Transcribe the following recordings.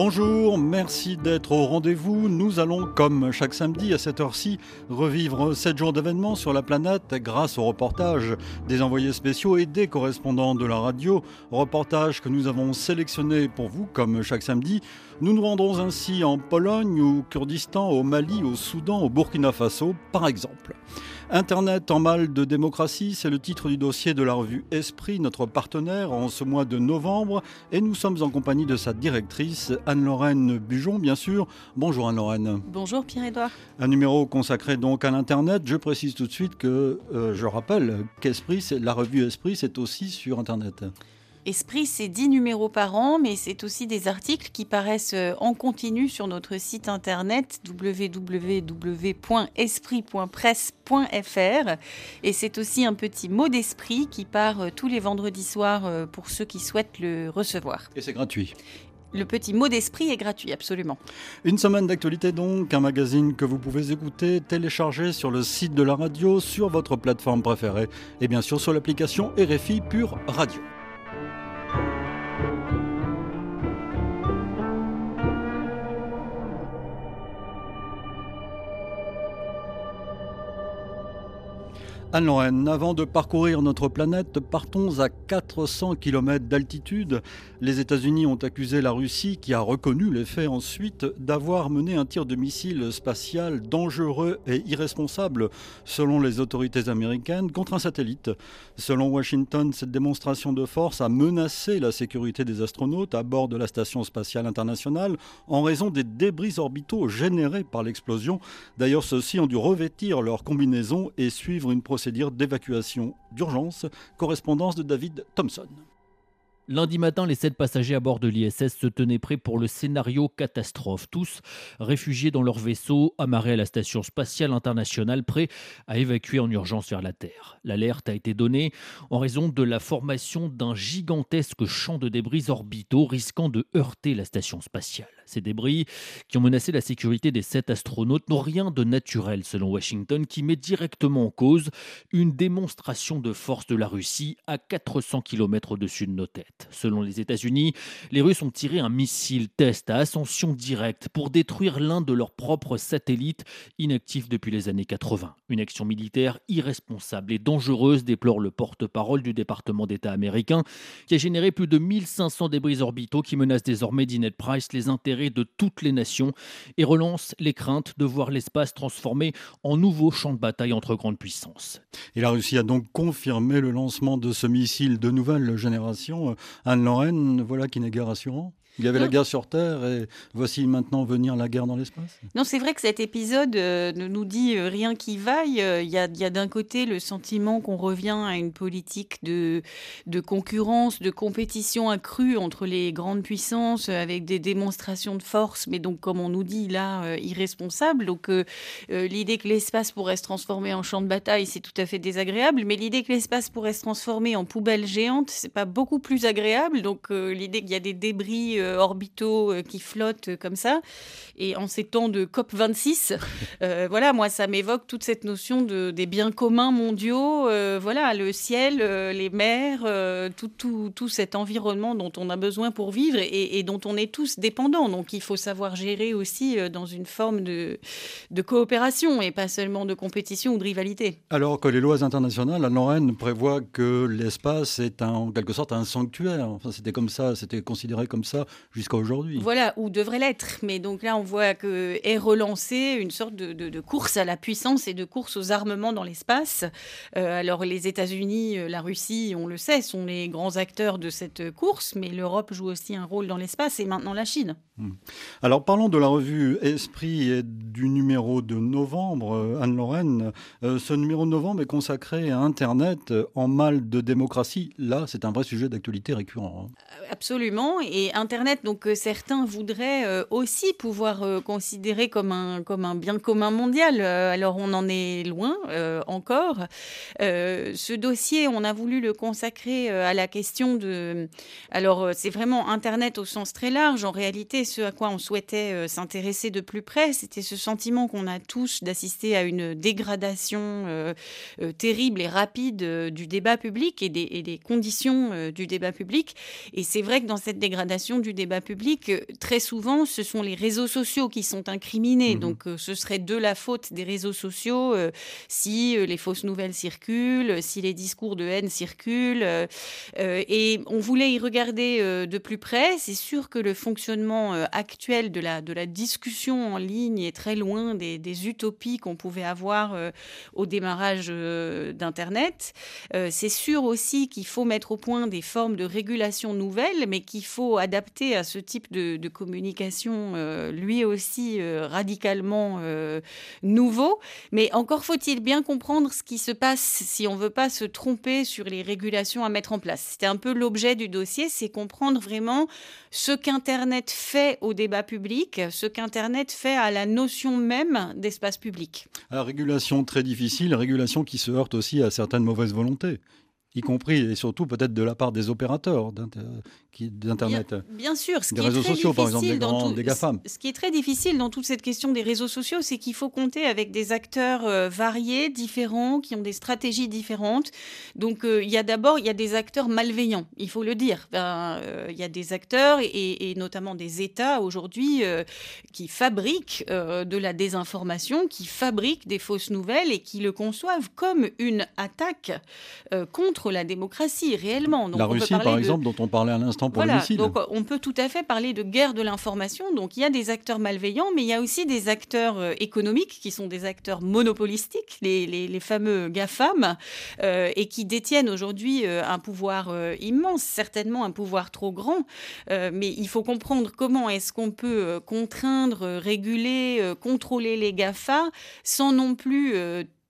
Bonjour, merci d'être au rendez-vous. Nous allons, comme chaque samedi à cette heure-ci, revivre 7 jours d'événements sur la planète grâce au reportage des envoyés spéciaux et des correspondants de la radio. Reportage que nous avons sélectionné pour vous, comme chaque samedi. Nous nous rendrons ainsi en Pologne, au Kurdistan, au Mali, au Soudan, au Burkina Faso, par exemple. Internet en mal de démocratie, c'est le titre du dossier de la revue Esprit, notre partenaire en ce mois de novembre. Et nous sommes en compagnie de sa directrice, Anne-Lorraine Bujon, bien sûr. Bonjour Anne-Lorraine. Bonjour Pierre-Édouard. Un numéro consacré donc à l'Internet. Je précise tout de suite que euh, je rappelle qu'Esprit, la revue Esprit, c'est aussi sur Internet. Esprit, c'est 10 numéros par an, mais c'est aussi des articles qui paraissent euh, en continu sur notre site internet www.esprit.presse.fr. Et c'est aussi un petit mot d'esprit qui part euh, tous les vendredis soirs euh, pour ceux qui souhaitent le recevoir. Et c'est gratuit. Le petit mot d'esprit est gratuit, absolument. Une semaine d'actualité donc, un magazine que vous pouvez écouter, télécharger sur le site de la radio, sur votre plateforme préférée et bien sûr sur l'application RFI Pure Radio. Anne-Lorraine, avant de parcourir notre planète, partons à 400 km d'altitude. Les États-Unis ont accusé la Russie, qui a reconnu les faits ensuite, d'avoir mené un tir de missile spatial dangereux et irresponsable, selon les autorités américaines, contre un satellite. Selon Washington, cette démonstration de force a menacé la sécurité des astronautes à bord de la Station spatiale internationale en raison des débris orbitaux générés par l'explosion. D'ailleurs, ceux-ci ont dû revêtir leur combinaison et suivre une procédure d'évacuation d'urgence. Correspondance de David Thompson. Lundi matin, les sept passagers à bord de l'ISS se tenaient prêts pour le scénario catastrophe. Tous réfugiés dans leur vaisseau, amarrés à la station spatiale internationale, prêts à évacuer en urgence vers la Terre. L'alerte a été donnée en raison de la formation d'un gigantesque champ de débris orbitaux risquant de heurter la station spatiale. Ces débris, qui ont menacé la sécurité des sept astronautes, n'ont rien de naturel, selon Washington, qui met directement en cause une démonstration de force de la Russie à 400 km au-dessus de nos têtes. Selon les États-Unis, les Russes ont tiré un missile test à ascension directe pour détruire l'un de leurs propres satellites inactifs depuis les années 80. Une action militaire irresponsable et dangereuse, déplore le porte-parole du département d'État américain, qui a généré plus de 1500 débris orbitaux qui menacent désormais d'Inet Price les intérêts de toutes les nations et relance les craintes de voir l'espace transformé en nouveau champ de bataille entre grandes puissances. Et la Russie a donc confirmé le lancement de ce missile de nouvelle génération Anne-Lorraine, voilà qui n'est guère rassurant. Il y avait la guerre sur Terre et voici maintenant venir la guerre dans l'espace Non, c'est vrai que cet épisode euh, ne nous dit euh, rien qui vaille. Euh, il y a, d'un côté le sentiment qu'on revient à une politique de, de concurrence, de compétition accrue entre les grandes puissances avec des démonstrations de force, mais donc, comme on nous dit là, irresponsables. Donc, l'idée que l'espace pourrait se transformer en champ de bataille, c'est tout à fait désagréable, mais l'idée que l'espace pourrait se transformer en poubelle géante, c'est pas beaucoup plus agréable. Donc, l'idée qu'il y a des débris euh, orbitaux euh, qui flottent comme ça. Et en ces temps de COP 26, euh, voilà, moi, ça m'évoque toute cette notion de, des biens communs mondiaux. voilà, le ciel, les mers, tout, tout, tout, cet environnement dont on a besoin pour vivre et, dont on est tous dépendants. Donc, il faut savoir gérer aussi dans une forme de, de coopération et pas seulement de compétition ou de rivalité. Alors que les lois internationales à Lorraine prévoient que l'espace est en quelque sorte un sanctuaire. Enfin, c'était comme ça, c'était considéré comme ça jusqu'à aujourd'hui. Voilà, ou devrait l'être. Mais donc là, on voit que est relancée une sorte de, course à la puissance et de course aux armements dans l'espace. Euh, alors les États-Unis, euh, la Russie, on le sait, sont les grands acteurs de cette course, mais l'Europe joue aussi un rôle dans l'espace et maintenant la Chine. Hmm. Alors parlons de la revue Esprit et du numéro de novembre, euh, Anne-Lorraine. ce numéro de novembre est consacré à Internet en mal de démocratie. Là, c'est un vrai sujet d'actualité récurrent. Hein. Absolument. Et Internet Donc certains voudraient aussi pouvoir considérer comme un, comme un bien commun mondial. alors on en est loin encore. ce dossier, on a voulu le consacrer à la question de... Alors c'est vraiment Internet au sens très large. En réalité, ce à quoi on souhaitait s'intéresser de plus près, c'était ce sentiment qu'on a tous d'assister à une dégradation terrible et rapide du débat public et des, et des conditions du débat public. Et c'est vrai que dans cette dégradation du débat public, euh, très souvent, ce sont les réseaux sociaux qui sont incriminés. Mmh Donc, euh, ce serait de la faute des réseaux sociaux euh, si les fausses nouvelles circulent, si les discours de haine circulent. et on voulait y regarder de plus près. C'est sûr que le fonctionnement actuel de la, de la discussion en ligne est très loin des, des utopies qu'on pouvait avoir au démarrage d'Internet. c'est sûr aussi qu'il faut mettre au point des formes de régulation nouvelle, mais qu'il faut adapter à ce type de, communication, euh, lui aussi euh, radicalement euh, nouveau. Mais encore faut-il bien comprendre ce qui se passe si on ne veut pas se tromper sur les régulations à mettre en place. C'était un peu l'objet du dossier, c'est comprendre vraiment ce qu'Internet fait au débat public, ce qu'Internet fait à la notion même d'espace public. La régulation très difficile, régulation qui se heurte aussi à certaines mauvaises volontés y compris et surtout peut-être de la part des opérateurs d'Internet. Bien, sûr, ce des réseaux sociaux, par exemple, des, grands, des GAFAM. Ce qui est très difficile dans toute cette question des réseaux sociaux, c'est qu'il faut compter avec des acteurs euh, variés, différents, qui ont des stratégies différentes. Donc, euh, il y a d'abord, il y a des acteurs malveillants, il faut le dire. Ben, euh, il y a des acteurs, et, et notamment des États aujourd'hui, qui fabriquent de la désinformation, qui fabriquent des fausses nouvelles et qui le conçoivent comme une attaque contre la démocratie, réellement. la Russie, par exemple, dont on parlait à l'instant pour voilà, Donc on peut tout à fait parler de guerre de l'information. Donc il y a des acteurs malveillants, mais il y a aussi des acteurs euh, économiques qui sont des acteurs monopolistiques, les, les, fameux GAFAM, euh, et qui détiennent aujourd'hui euh, un pouvoir immense, certainement un pouvoir trop grand. mais il faut comprendre comment est-ce qu'on peut contraindre, réguler, contrôler les GAFA sans non plus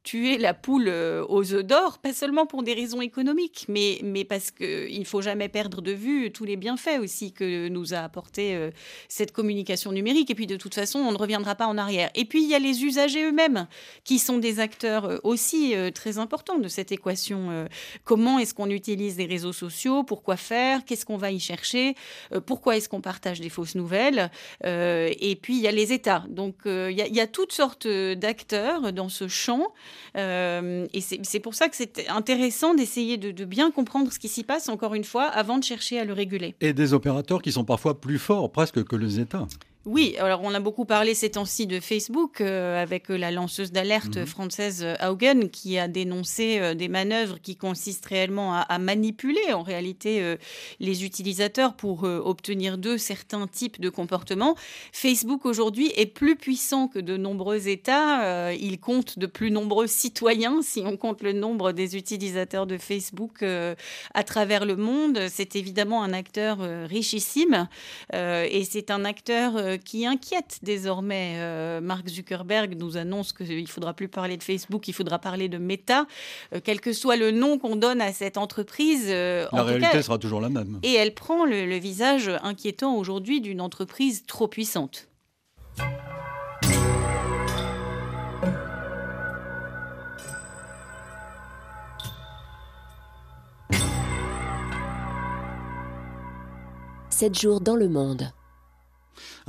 tuer la poule euh, aux œufs d'or, pas seulement pour des raisons économiques, mais, mais parce qu'il ne faut jamais perdre de vue tous les bienfaits aussi que nous a apporté euh, cette communication numérique. Et puis de toute façon, on ne reviendra pas en arrière. Et puis il y a les usagers eux-mêmes qui sont des acteurs euh, aussi très importants de cette équation. Comment est-ce qu'on utilise les réseaux sociaux? Pourquoi faire? Qu'est-ce qu'on va y chercher? Pourquoi est-ce qu'on partage des fausses nouvelles? Et puis il y a les États. Donc il y, a, il y a toutes sortes d'acteurs dans ce champ. Euh, et c'est pour ça que c'est intéressant d'essayer de, bien comprendre ce qui s'y passe, encore une fois, avant de chercher à le réguler. Et des opérateurs qui sont parfois plus forts presque que les États. Oui, alors on a beaucoup parlé ces temps-ci de Facebook euh, avec euh, la lanceuse d'alerte mhm. française euh, Haugen qui a dénoncé des manœuvres qui consistent réellement à, manipuler en réalité les utilisateurs pour obtenir d'eux certains types de comportements. Facebook aujourd'hui est plus puissant que de nombreux États. il compte de plus nombreux citoyens si on compte le nombre des utilisateurs de Facebook à travers le monde. C'est évidemment un acteur richissime et c'est un acteur qui inquiète désormais. Euh, Mark Zuckerberg nous annonce qu'il ne faudra plus parler de Facebook, il faudra parler de Meta, euh, quel que soit le nom qu'on donne à cette entreprise. Euh, la réalité sera toujours la même. Et elle prend le visage inquiétant aujourd'hui d'une entreprise trop puissante. Sept jours dans le monde.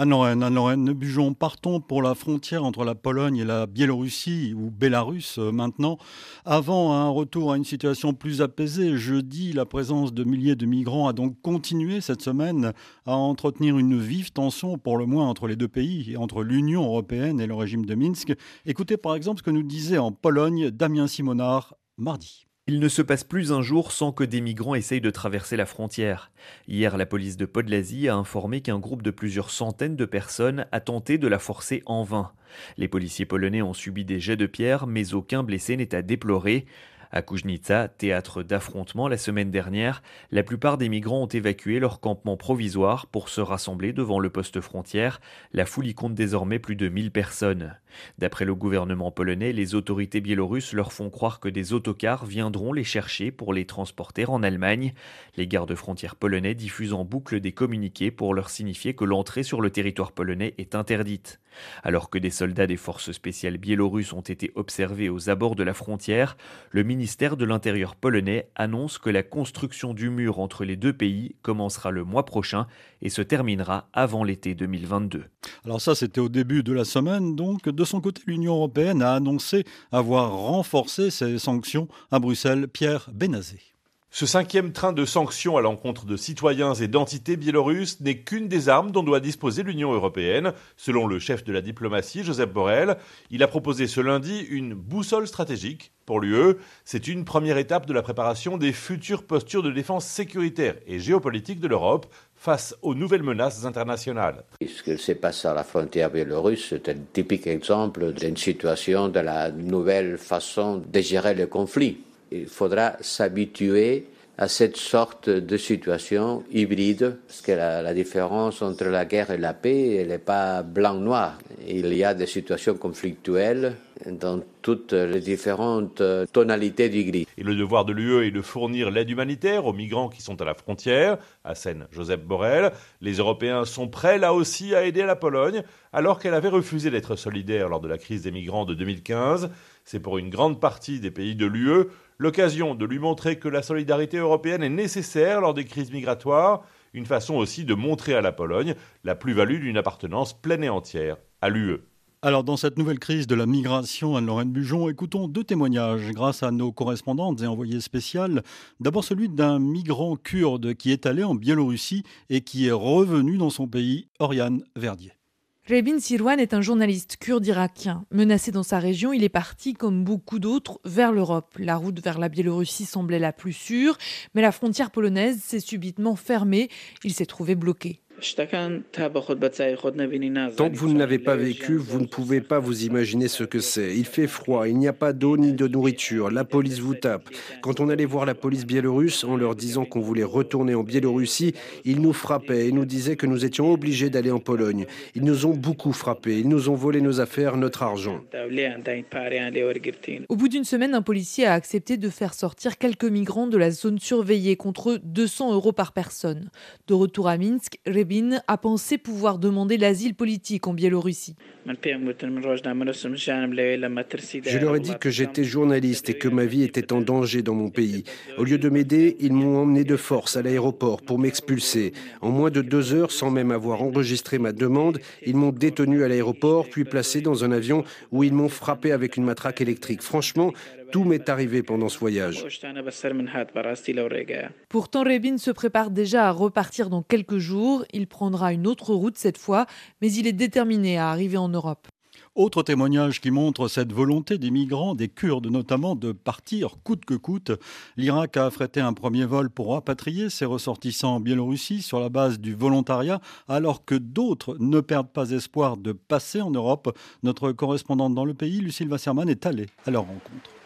Anne-Lorraine, Anne-Lorraine Bujon, partons pour la frontière entre la Pologne et la Biélorussie, ou Bélarus euh, maintenant. Avant un retour à une situation plus apaisée, jeudi, la présence de milliers de migrants a donc continué cette semaine à entretenir une vive tension, pour le moins entre les deux pays, entre l'Union européenne et le régime de Minsk. Écoutez par exemple ce que nous disait en Pologne Damien Simonard mardi. Il ne se passe plus un jour sans que des migrants essayent de traverser la frontière. Hier, la police de Podlasie a informé qu'un groupe de plusieurs centaines de personnes a tenté de la forcer en vain. Les policiers polonais ont subi des jets de pierre, mais aucun blessé n'est à déplorer. À Kujnica, théâtre d'affrontement la semaine dernière, la plupart des migrants ont évacué leur campement provisoire pour se rassembler devant le poste frontière. La foule y compte désormais plus de 1000 personnes. D'après le gouvernement polonais, les autorités biélorusses leur font croire que des autocars viendront les chercher pour les transporter en Allemagne. Les gardes frontières polonais diffusent en boucle des communiqués pour leur signifier que l'entrée sur le territoire polonais est interdite. Alors que des soldats des forces spéciales biélorusses ont été observés aux abords de la frontière, le ministère de l'Intérieur polonais annonce que la construction du mur entre les deux pays commencera le mois prochain et se terminera avant l'été 2022. Alors ça, c'était au début de la semaine. Donc, de son côté, l'Union européenne a annoncé avoir renforcé ses sanctions à Bruxelles. Pierre Benazé. Ce cinquième train de sanctions à l'encontre de citoyens et d'entités biélorusses n'est qu'une des armes dont doit disposer l'Union européenne. Selon le chef de la diplomatie, Joseph Borrell, il a proposé ce lundi une boussole stratégique pour l'UE. C'est une première étape de la préparation des futures postures de défense sécuritaire et géopolitique de l'Europe face aux nouvelles menaces internationales. Ce qui s'est passé à la frontière biélorusse, c'est un typique exemple d'une situation de la nouvelle façon de gérer le conflit il faudra s'habituer à cette sorte de situation hybride, parce que la, différence entre la guerre et la paix, elle n'est pas blanc-noir. Il y a des situations conflictuelles dans toutes les différentes tonalités du gris. Et le devoir de l'UE est de fournir l'aide humanitaire aux migrants qui sont à la frontière, à Seine Joseph Borrell. Les Européens sont prêts là aussi à aider la Pologne, alors qu'elle avait refusé d'être solidaire lors de la crise des migrants de 2015. C'est pour une grande partie des pays de l'UE l'occasion de lui montrer que la solidarité européenne est nécessaire lors des crises migratoires, une façon aussi de montrer à la Pologne la plus-value d'une appartenance pleine et entière à l'UE. Alors, dans cette nouvelle crise de la migration, Anne-Lorraine Bujon, écoutons deux témoignages grâce à nos correspondantes et envoyées spéciales. D'abord celui d'un migrant kurde qui est allé en Biélorussie et qui est revenu dans son pays, Oriane Verdier. Rebin Sirwan est un journaliste kurde irakien. Menacé dans sa région, il est parti, comme beaucoup d'autres, vers l'Europe. La route vers la Biélorussie semblait la plus sûre, mais la frontière polonaise s'est subitement fermée. Il s'est trouvé bloqué. Tant que vous ne l'avez pas vécu, vous ne pouvez pas vous imaginer ce que c'est. Il fait froid, il n'y a pas d'eau ni de nourriture, la police vous tape. Quand on allait voir la police biélorusse en leur disant qu'on voulait retourner en Biélorussie, ils nous frappaient et nous disaient que nous étions obligés d'aller en Pologne. Ils nous ont beaucoup frappés, ils nous ont volé nos affaires, notre argent. Au bout d'une semaine, un policier a accepté de faire sortir quelques migrants de la zone surveillée contre 200 euros par personne. De retour à Minsk, a pensé pouvoir demander l'asile politique en Biélorussie. Je leur ai dit que j'étais journaliste et que ma vie était en danger dans mon pays. Au lieu de m'aider, ils m'ont emmené de force à l'aéroport pour m'expulser. En moins de deux heures, sans même avoir enregistré ma demande, ils m'ont détenu à l'aéroport, puis placé dans un avion où ils m'ont frappé avec une matraque électrique. Franchement, tout m'est arrivé pendant ce voyage. Pourtant, Rebin se prépare déjà à repartir dans quelques jours. Il prendra une autre route cette fois, mais il est déterminé à arriver en Europe. Autre témoignage qui montre cette volonté des migrants, des Kurdes notamment, de partir coûte que coûte. L'Irak a affrété un premier vol pour rapatrier ses ressortissants en Biélorussie sur la base du volontariat, alors que d'autres ne perdent pas espoir de passer en Europe. Notre correspondante dans le pays, Lucille Wasserman, est allée à leur rencontre.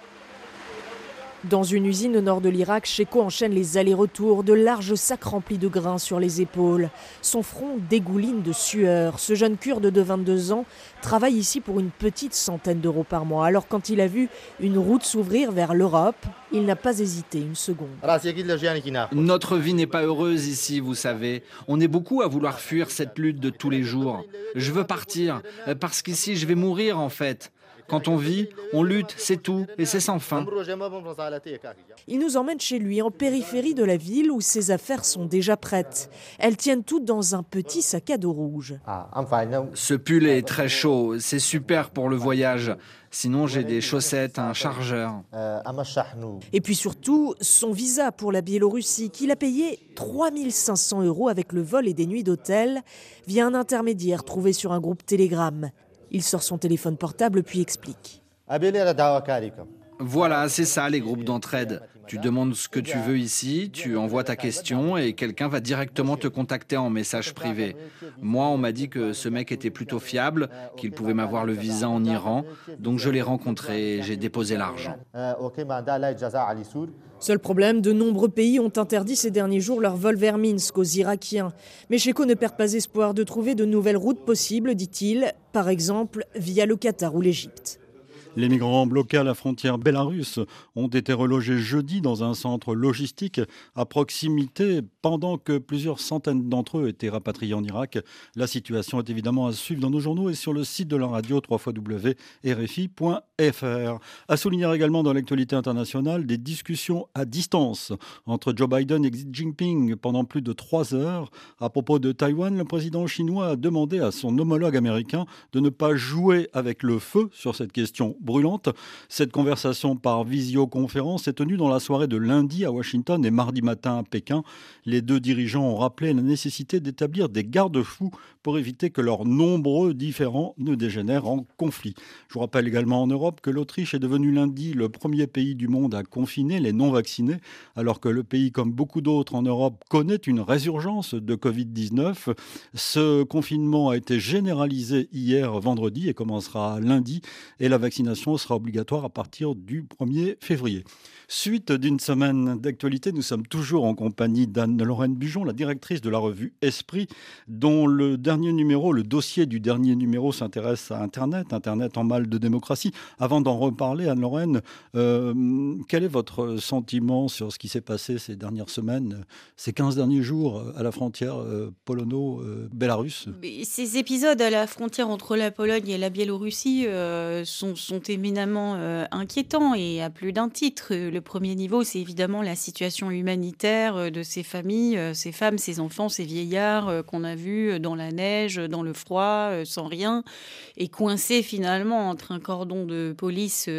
Dans une usine au nord de l'Irak, Sheko enchaîne les allers-retours, de larges sacs remplis de grains sur les épaules. Son front dégouline de sueur. Ce jeune kurde de 22 ans travaille ici pour une petite centaine d'euros par mois. Alors quand il a vu une route s'ouvrir vers l'Europe, il n'a pas hésité une seconde. Notre vie n'est pas heureuse ici, vous savez. On est beaucoup à vouloir fuir cette lutte de tous les jours. Je veux partir, parce qu'ici je vais mourir en fait. Quand on vit, on lutte, c'est tout, et c'est sans fin. Il nous emmène chez lui, en périphérie de la ville, où ses affaires sont déjà prêtes. Elles tiennent toutes dans un petit sac à dos rouge. Ce pull est très chaud, c'est super pour le voyage. Sinon, j'ai des chaussettes, un chargeur. Et puis surtout, son visa pour la Biélorussie, qu'il a payé 3500 euros avec le vol et des nuits d'hôtel, via un intermédiaire trouvé sur un groupe Telegram. Il sort son téléphone portable puis explique. Voilà, c'est ça les groupes d'entraide. Tu demandes ce que tu veux ici, tu envoies ta question et quelqu'un va directement te contacter en message privé. Moi, on m'a dit que ce mec était plutôt fiable, qu'il pouvait m'avoir le visa en Iran, donc je l'ai rencontré et j'ai déposé l'argent. Seul problème, de nombreux pays ont interdit ces derniers jours leur vol vers Minsk aux Irakiens. Mais Cheko ne perd pas espoir de trouver de nouvelles routes possibles, dit-il, par exemple via le Qatar ou l'Égypte. Les migrants bloqués à la frontière bélarusse ont été relogés jeudi dans un centre logistique à proximité pendant que plusieurs centaines d'entre eux étaient rapatriés en Irak. La situation est évidemment à suivre dans nos journaux et sur le site de la radio www.rfi.fr. À souligner également dans l'actualité internationale des discussions à distance entre Joe Biden et Xi Jinping pendant plus de trois heures. À propos de Taïwan, le président chinois a demandé à son homologue américain de ne pas jouer avec le feu sur cette question brûlante. Cette conversation par visioconférence est tenue dans la soirée de lundi à Washington et mardi matin à Pékin. Les deux dirigeants ont rappelé la nécessité d'établir des garde-fous pour éviter que leurs nombreux différends ne dégénèrent en conflit. Je vous rappelle également en Europe que l'Autriche est devenue lundi le premier pays du monde à confiner les non-vaccinés, alors que le pays, comme beaucoup d'autres en Europe, connaît une résurgence de Covid-19. Ce confinement a été généralisé hier vendredi et commencera lundi, et la vaccination sera obligatoire à partir du 1er février. Suite d'une semaine d'actualité, nous sommes toujours en compagnie d'Anne-Lorraine Bujon, la directrice de la revue Esprit, dont le dernier numéro, le dossier du dernier numéro s'intéresse à Internet, Internet en mal de démocratie. Avant d'en reparler, Anne-Lorraine, euh, quel est votre sentiment sur ce qui s'est passé ces dernières semaines, ces 15 derniers jours à la frontière euh, polono-bélarusse Ces épisodes à la frontière entre la Pologne et la Biélorussie euh, sont, éminemment inquiétants et à plus d'un titre. Le premier niveau, c'est évidemment la situation humanitaire euh, de ces familles, euh, ces femmes, ces enfants, ces vieillards euh, qu'on a vus dans la neige, dans le froid, sans rien, et coincés finalement entre un cordon de police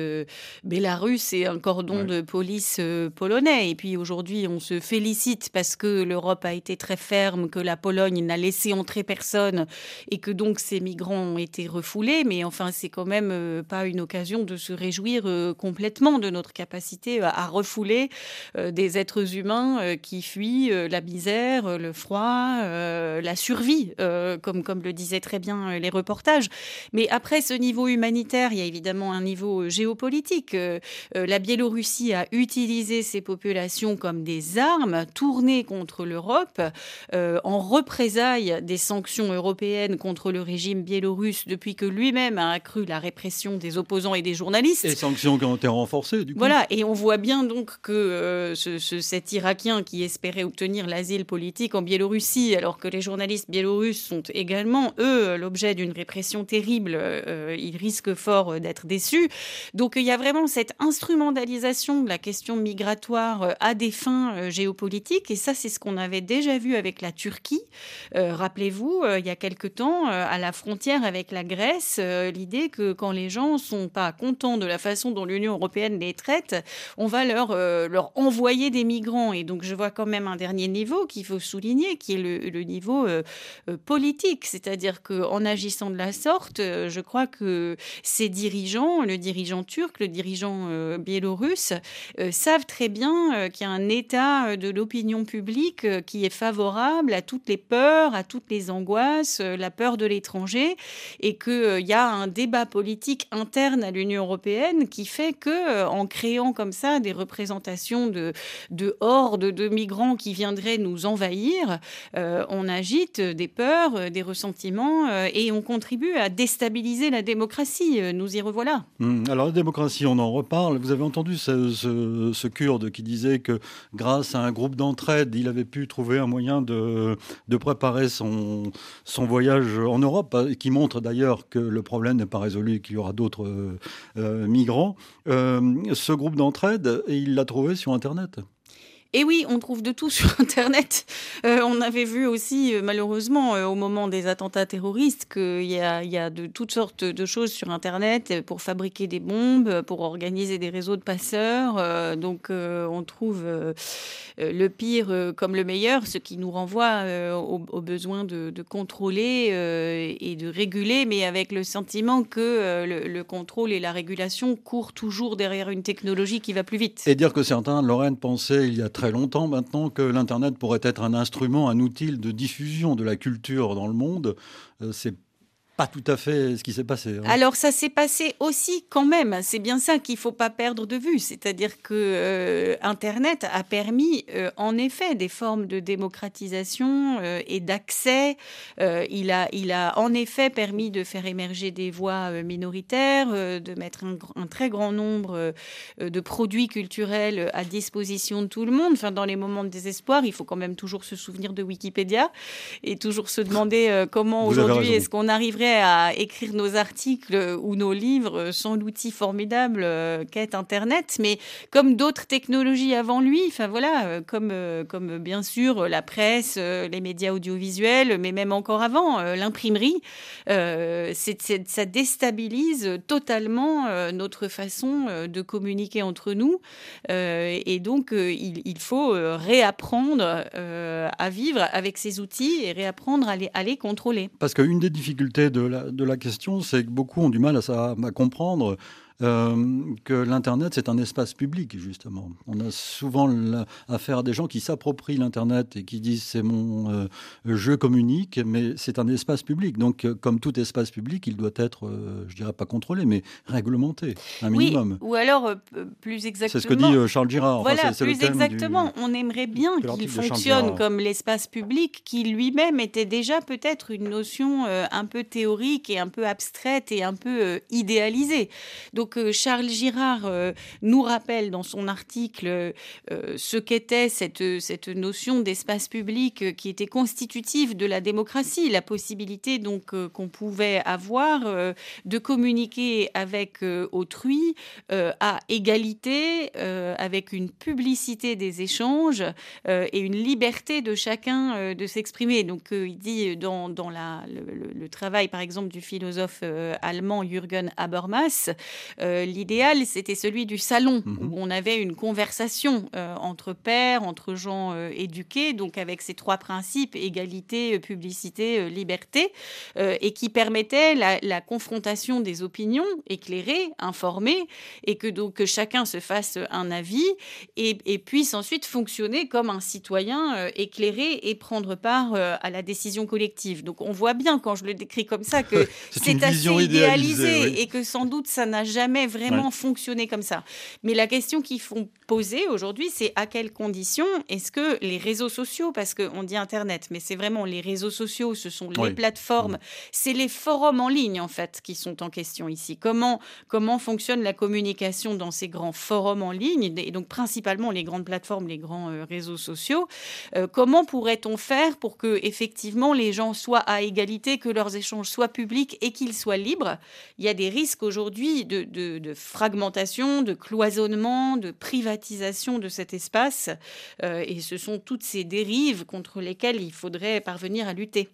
bélarusse et un cordon de police polonais. Et puis aujourd'hui, on se félicite parce que l'Europe a été très ferme, que la Pologne n'a laissé entrer personne et que donc ces migrants ont été refoulés. Mais enfin, c'est quand même pas une occasion de se réjouir complètement de notre capacité à refouler euh, des êtres humains euh, qui fuient euh, la misère, le froid, la survie, comme, comme le disaient très bien les reportages. Mais après ce niveau humanitaire, il y a évidemment un niveau géopolitique. La Biélorussie a utilisé ces populations comme des armes tournées contre l'Europe en représailles des sanctions européennes contre le régime biélorusse depuis que lui-même a accru la répression des opposants et des journalistes. Et sanctions qui ont été renforcées, du coup. Voilà, et on voit bien donc que euh, ce, cet Irakien qui espérait obtenir l'asile politique en Biélorussie, alors que les journalistes biélorusses sont également, eux, l'objet d'une répression terrible, euh, ils risquent fort d'être déçus. Donc il y a vraiment cette instrumentalisation de la question migratoire euh, à des fins géopolitiques, et ça c'est ce qu'on avait déjà vu avec la Turquie. Rappelez-vous, il y a quelque temps, à la frontière avec la Grèce, l'idée que quand les gens sont pas contents de la façon dont l'Union européenne les traite, on va leur, euh, leur envoyer des migrants. Et donc, je vois quand même un dernier niveau qu'il faut souligner, qui est le, niveau euh, euh, politique. C'est-à-dire qu'en agissant de la sorte, je crois que ces dirigeants, le dirigeant turc, le dirigeant biélorusse, savent très bien qu'il y a un état de l'opinion publique qui est favorable à toutes les peurs, à toutes les angoisses, la peur de l'étranger, et qu'il y a un débat politique interne à l'Union européenne qui fait que, en créant comme ça des représentations de, de hordes de migrants qui viendraient nous envahir, euh, on agite des peurs, euh, des ressentiments euh, et on contribue à déstabiliser la démocratie. Nous y revoilà. Hum, alors la démocratie, on en reparle. Vous avez entendu ce, ce, Kurde qui disait que grâce à un groupe d'entraide, il avait pu trouver un moyen de, de préparer son, son voyage en Europe, qui montre d'ailleurs que le problème n'est pas résolu et qu'il y aura d'autres migrants. ce groupe d'entraide il l'a trouvé sur Internet. Et oui, on trouve de tout sur Internet. Euh, on avait vu aussi, euh, malheureusement, au moment des attentats terroristes, qu'il y a, de toutes sortes de choses sur Internet pour fabriquer des bombes, pour organiser des réseaux de passeurs. donc, on trouve le pire comme le meilleur, ce qui nous renvoie au, besoin de, contrôler et de réguler, mais avec le sentiment que le, le contrôle et la régulation courent toujours derrière une technologie qui va plus vite. Et dire que certains, Lorraine, pensaient il y a très longtemps maintenant que l'Internet pourrait être un instrument, un outil de diffusion de la culture dans le monde, euh, c'est pas tout à fait ce qui s'est passé. Hein. Alors ça s'est passé aussi quand même. C'est bien ça qu'il faut pas perdre de vue. C'est-à-dire que euh, Internet a permis, euh, en effet, des formes de démocratisation euh, et d'accès. il a, il a en effet permis de faire émerger des voix minoritaires, de mettre un, un, très grand nombre de produits culturels à disposition de tout le monde. Enfin, dans les moments de désespoir, il faut quand même toujours se souvenir de Wikipédia et toujours se demander comment aujourd'hui est-ce qu'on arriverait à écrire nos articles ou nos livres sans l'outil formidable euh, qu'est Internet, mais comme d'autres technologies avant lui, enfin voilà, euh, comme, euh, comme bien sûr la presse, les médias audiovisuels, mais même encore avant, l'imprimerie, ça déstabilise totalement notre façon de communiquer entre nous. et donc, il, faut réapprendre à vivre avec ces outils et réapprendre à les, à les contrôler. Parce qu'une des difficultés de la, question, c'est que beaucoup ont du mal à, à comprendre euh, que l'Internet, c'est un espace public, justement. On a souvent affaire à des gens qui s'approprient l'Internet et qui disent c'est mon euh, jeu communique, mais c'est un espace public. Donc, euh, comme tout espace public, il doit être, je dirais pas contrôlé, mais réglementé, un minimum. Oui, ou alors, plus exactement. C'est ce que dit Charles Girard. Voilà, plus exactement. On aimerait bien qu'il fonctionne comme l'espace public, qui lui-même était déjà peut-être une notion un peu théorique et un peu abstraite et un peu idéalisée. Donc, donc euh, Charles Girard euh, nous rappelle dans son article euh, ce qu'était cette, cette notion d'espace public qui était constitutive de la démocratie, la possibilité donc qu'on pouvait avoir de communiquer avec autrui à égalité, avec une publicité des échanges et une liberté de chacun de s'exprimer. Donc il dit dans, dans la, le, travail par exemple du philosophe allemand Jürgen Habermas, euh, l'idéal, c'était celui du salon, mhm. où on avait une conversation euh, entre pairs, entre gens euh, éduqués, donc avec ces trois principes, égalité, publicité, liberté, et qui permettait la, confrontation des opinions éclairées, informées, et que donc que chacun se fasse un avis et, et puisse ensuite fonctionner comme un citoyen éclairé et prendre part à la décision collective. Donc on voit bien quand je le décris comme ça que c'est assez idéalisé, et que sans doute ça n'a jamais jamais vraiment fonctionné comme ça. Mais la question qu'ils font poser aujourd'hui, c'est à quelles conditions est-ce que les réseaux sociaux, parce qu'on dit Internet, mais c'est vraiment les réseaux sociaux, ce sont les plateformes, c'est les forums en ligne en fait qui sont en question ici. Comment, comment fonctionne la communication dans ces grands forums en ligne, et donc principalement les grandes plateformes, les grands euh, réseaux sociaux? Euh, Comment pourrait-on faire pour que effectivement les gens soient à égalité, que leurs échanges soient publics et qu'ils soient libres? Il y a des risques aujourd'hui de, de, fragmentation, de cloisonnement, de privatisation de cet espace. Euh, et ce sont toutes ces dérives contre lesquelles il faudrait parvenir à lutter.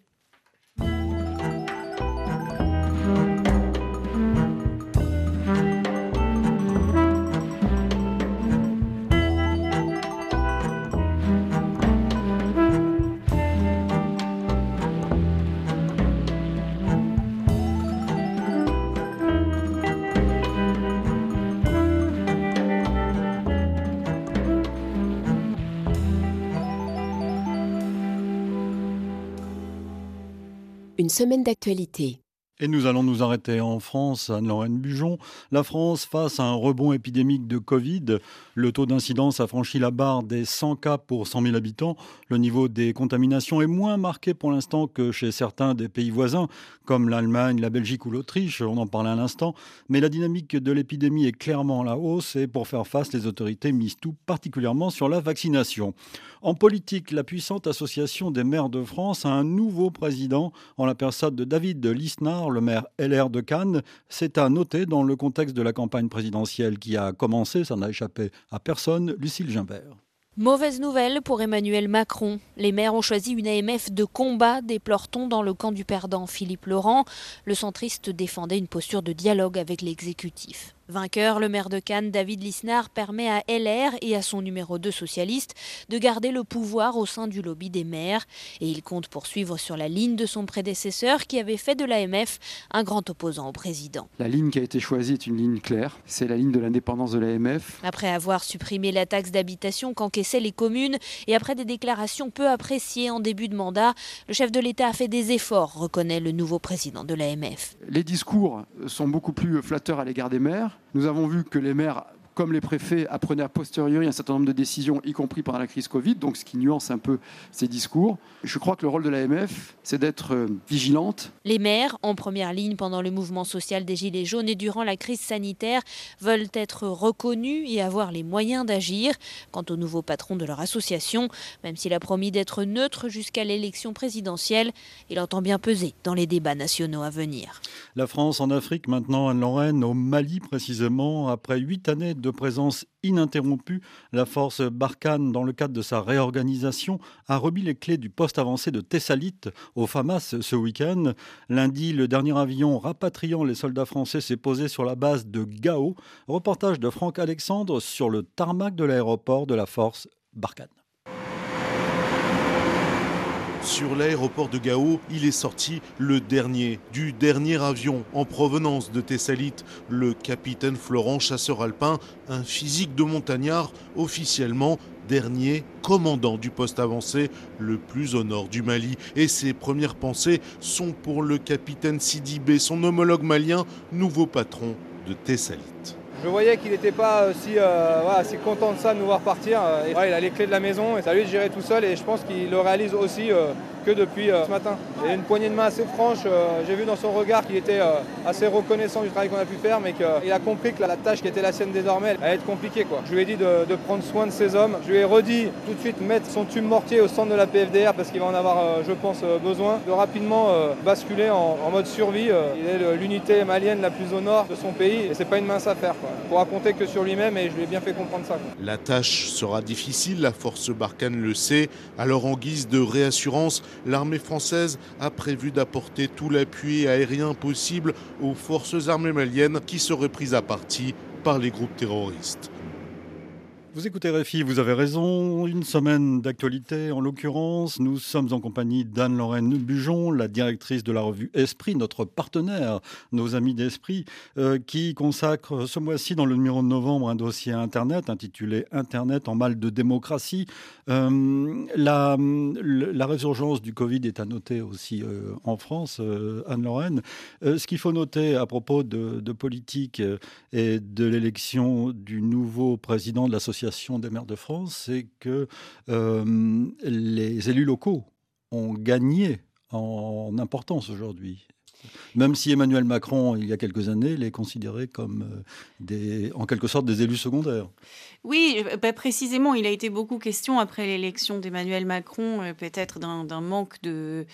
Semaine d'actualité. Et nous allons nous arrêter en France, Anne-Lorraine Bujon. La France face à un rebond épidémique de Covid. Le taux d'incidence a franchi la barre des 100 cas pour 100 000 habitants. Le niveau des contaminations est moins marqué pour l'instant que chez certains des pays voisins, comme l'Allemagne, la Belgique ou l'Autriche. On en parlait à l'instant. Mais la dynamique de l'épidémie est clairement à la hausse et pour faire face, les autorités misent tout particulièrement sur la vaccination. En politique, la puissante association des maires de France a un nouveau président en la personne de David Lisnard le maire LR de Cannes. C'est à noter dans le contexte de la campagne présidentielle qui a commencé, ça n'a échappé à personne, Lucille Gimbert. Mauvaise nouvelle pour Emmanuel Macron. Les maires ont choisi une AMF de combat, déplore-t-on dans le camp du perdant Philippe Laurent. Le centriste défendait une posture de dialogue avec l'exécutif. Vainqueur, le maire de Cannes, David Lisnard, permet à LR et à son numéro 2 socialiste de garder le pouvoir au sein du lobby des maires. Et il compte poursuivre sur la ligne de son prédécesseur qui avait fait de l'AMF un grand opposant au président. La ligne qui a été choisie est une ligne claire. C'est la ligne de l'indépendance de l'AMF. Après avoir supprimé la taxe d'habitation qu'encaissaient les communes et après des déclarations peu appréciées en début de mandat, le chef de l'État a fait des efforts, reconnaît le nouveau président de l'AMF. Les discours sont beaucoup plus flatteurs à l'égard des maires. Nous avons vu que les maires comme les préfets apprenaient a posteriori un certain nombre de décisions, y compris pendant la crise Covid, donc ce qui nuance un peu ces discours. Je crois que le rôle de l'AMF, c'est d'être euh, vigilante. Les maires, en première ligne pendant le mouvement social des Gilets jaunes et durant la crise sanitaire, veulent être reconnus et avoir les moyens d'agir. Quant au nouveau patron de leur association, même s'il a promis d'être neutre jusqu'à l'élection présidentielle, il entend bien peser dans les débats nationaux à venir. La France en Afrique, maintenant Anne-Lorraine, au Mali précisément, après huit années de présence ininterrompue, la force Barkhane, dans le cadre de sa réorganisation, a remis les clés du poste avancé de Thessalite au FAMAS ce week-end. Lundi, le dernier avion rapatriant les soldats français s'est posé sur la base de Gao. Reportage de Franck Alexandre sur le tarmac de l'aéroport de la force Barkhane. Sur l'aéroport de Gao, il est sorti le dernier du dernier avion en provenance de Thessalite, le capitaine Florent Chasseur Alpin, un physique de montagnard officiellement dernier commandant du poste avancé le plus au nord du Mali. Et ses premières pensées sont pour le capitaine Sidibé, son homologue malien, nouveau patron de Thessalite. Je voyais qu'il n'était pas aussi, euh, content de ça de nous voir partir. il a les clés de la maison et ça lui de tout seul et je pense qu'il le réalise aussi euh, que depuis euh, ce matin. Il a une poignée de main assez franche. Euh, j'ai vu dans son regard qu'il était euh, assez reconnaissant du travail qu'on a pu faire, mais qu'il a compris que la, tâche qui était la sienne désormais allait être compliquée. Je lui ai dit de, prendre soin de ses hommes. Je lui ai redit tout de suite mettre son tube mortier au centre de la PFDR parce qu'il va en avoir, je pense, besoin. De rapidement basculer en, mode survie. il est l'unité malienne la plus au nord de son pays et c'est pas une mince affaire. Quoi. Pour raconter que sur lui-même et je lui ai bien fait comprendre ça. La tâche sera difficile, la force Barkhane le sait. Alors en guise de réassurance, l'armée française a prévu d'apporter tout l'appui aérien possible aux forces armées maliennes qui seraient prises à partie par les groupes terroristes. Vous écoutez Réfi, vous avez raison. Une semaine d'actualité en l'occurrence. Nous sommes en compagnie d'Anne-Lorraine Bujon, la directrice de la revue Esprit, notre partenaire, nos amis d'Esprit, euh, qui consacre ce mois-ci dans le numéro de novembre un dossier Internet intitulé Internet en mal de démocratie. Euh, la, la, résurgence du Covid est à noter aussi euh, en France, Anne-Lorraine. ce qu'il faut noter à propos de, de politique et de l'élection du nouveau président de des maires de France, c'est que euh, les élus locaux ont gagné en importance aujourd'hui. Même si Emmanuel Macron, il y a quelques années, les considérait comme euh, des, en quelque sorte des élus secondaires. Oui, euh, bah, précisément, il a été beaucoup question après l'élection d'Emmanuel Macron, euh, peut-être d'un manque de,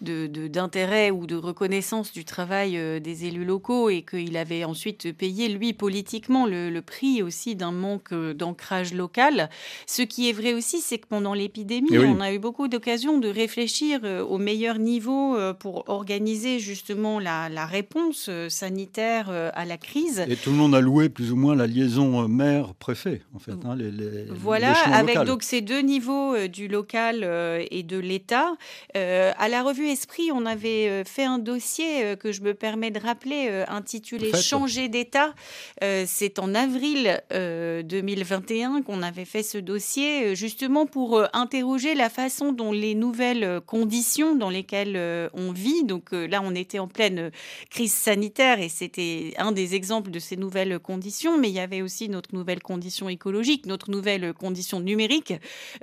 d'intérêt ou de reconnaissance du travail des élus locaux et qu'il avait ensuite payé, lui, politiquement, le, prix aussi d'un manque d'ancrage local. Ce qui est vrai aussi, c'est que pendant l'épidémie, eh on a eu beaucoup d'occasions de réfléchir au meilleur niveau pour organiser justement la, réponse euh, sanitaire euh, à la crise. Et tout le monde a loué plus ou moins la liaison euh, maire-préfet, en fait. Hein, voilà, avec donc ces deux niveaux du local et de l'État. à la revue Esprit, on avait fait un dossier que je me permets de rappeler, intitulé Changer d'État. C'est en avril 2021 qu'on avait fait ce dossier, justement pour interroger la façon dont les nouvelles conditions dans lesquelles on vit, donc là on était en pleine crise sanitaire et c'était un des exemples de ces nouvelles conditions, mais il y avait aussi notre nouvelle condition écologique, notre nouvelle condition numérique,